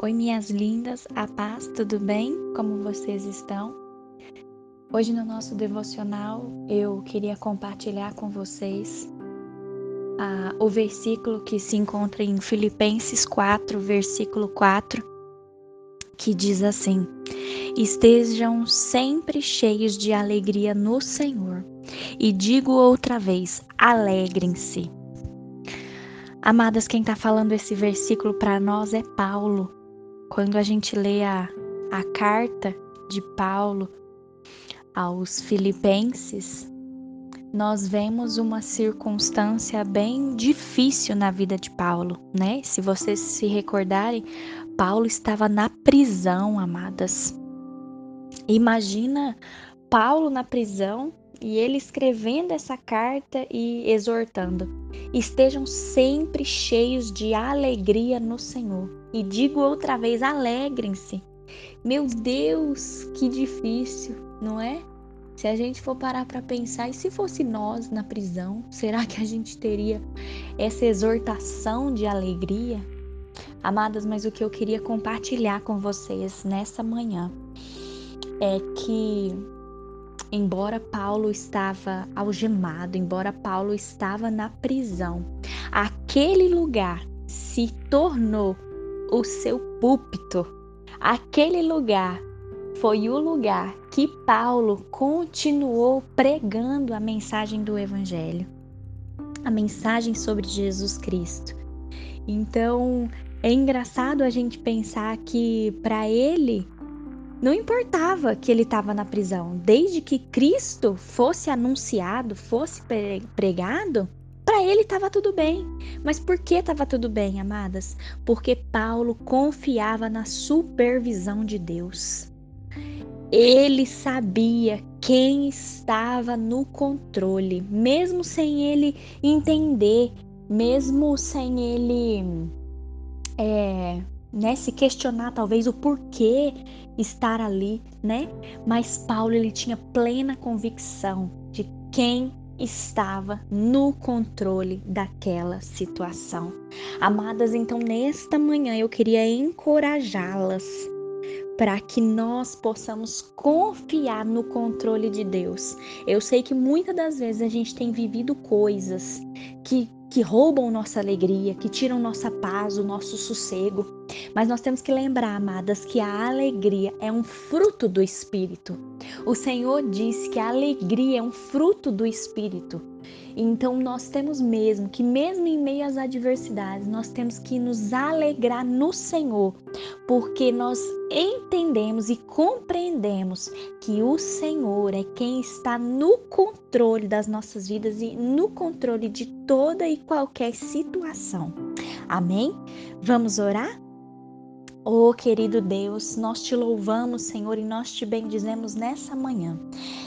Oi, minhas lindas, a paz, tudo bem? Como vocês estão? Hoje no nosso devocional eu queria compartilhar com vocês ah, o versículo que se encontra em Filipenses 4, versículo 4, que diz assim: Estejam sempre cheios de alegria no Senhor. E digo outra vez: alegrem-se. Amadas, quem está falando esse versículo para nós é Paulo. Quando a gente lê a, a carta de Paulo aos Filipenses, nós vemos uma circunstância bem difícil na vida de Paulo, né? Se vocês se recordarem, Paulo estava na prisão, amadas. Imagina Paulo na prisão e ele escrevendo essa carta e exortando: estejam sempre cheios de alegria no Senhor. E digo outra vez: alegrem-se. Meu Deus, que difícil, não é? Se a gente for parar para pensar, e se fosse nós na prisão, será que a gente teria essa exortação de alegria? Amadas, mas o que eu queria compartilhar com vocês nessa manhã é que embora Paulo estava algemado, embora Paulo estava na prisão, aquele lugar se tornou o seu púlpito. Aquele lugar foi o lugar que Paulo continuou pregando a mensagem do Evangelho, a mensagem sobre Jesus Cristo. Então, é engraçado a gente pensar que para ele não importava que ele estava na prisão, desde que Cristo fosse anunciado, fosse pregado, para ele estava tudo bem. Mas por que estava tudo bem, amadas? Porque Paulo confiava na supervisão de Deus. Ele sabia quem estava no controle, mesmo sem ele entender, mesmo sem ele é, né, se questionar talvez o porquê estar ali, né? Mas Paulo ele tinha plena convicção de quem estava no controle daquela situação. Amadas, então nesta manhã eu queria encorajá-las para que nós possamos confiar no controle de Deus. Eu sei que muitas das vezes a gente tem vivido coisas que que roubam nossa alegria, que tiram nossa paz, o nosso sossego. Mas nós temos que lembrar, amadas, que a alegria é um fruto do Espírito. O Senhor diz que a alegria é um fruto do Espírito. Então nós temos mesmo que, mesmo em meio às adversidades, nós temos que nos alegrar no Senhor, porque nós entendemos e compreendemos que o Senhor é quem está no controle das nossas vidas e no controle de toda e qualquer situação. Amém? Vamos orar? Oh, querido Deus, nós te louvamos, Senhor, e nós te bendizemos nessa manhã.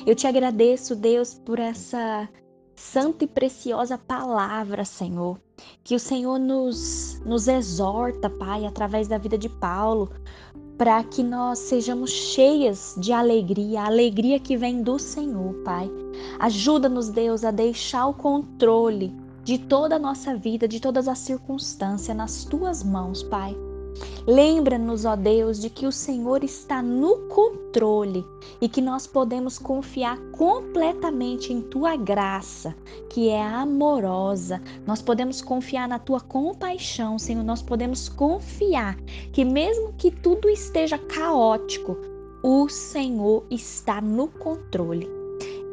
Eu te agradeço, Deus, por essa santa e preciosa palavra, Senhor. Que o Senhor nos, nos exorta, Pai, através da vida de Paulo, para que nós sejamos cheias de alegria, a alegria que vem do Senhor, Pai. Ajuda-nos, Deus, a deixar o controle de toda a nossa vida, de todas as circunstâncias nas tuas mãos, Pai. Lembra-nos, ó Deus, de que o Senhor está no controle e que nós podemos confiar completamente em tua graça, que é amorosa. Nós podemos confiar na tua compaixão, Senhor. Nós podemos confiar que, mesmo que tudo esteja caótico, o Senhor está no controle.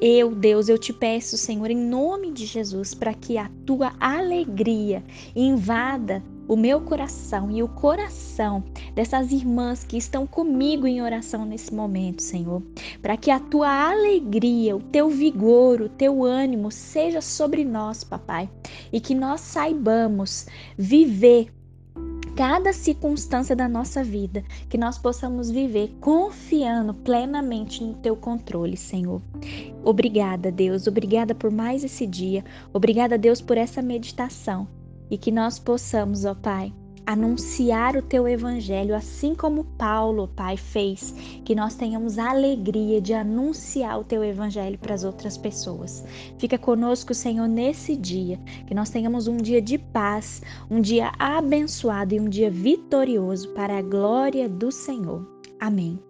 Eu, Deus, eu te peço, Senhor, em nome de Jesus, para que a tua alegria invada o meu coração e o coração dessas irmãs que estão comigo em oração nesse momento, Senhor, para que a tua alegria, o teu vigor, o teu ânimo seja sobre nós, papai, e que nós saibamos viver cada circunstância da nossa vida, que nós possamos viver confiando plenamente no teu controle, Senhor. Obrigada, Deus, obrigada por mais esse dia, obrigada, Deus, por essa meditação e que nós possamos, ó Pai, anunciar o teu evangelho, assim como Paulo, Pai, fez, que nós tenhamos a alegria de anunciar o teu evangelho para as outras pessoas. Fica conosco, Senhor, nesse dia, que nós tenhamos um dia de paz, um dia abençoado e um dia vitorioso para a glória do Senhor. Amém.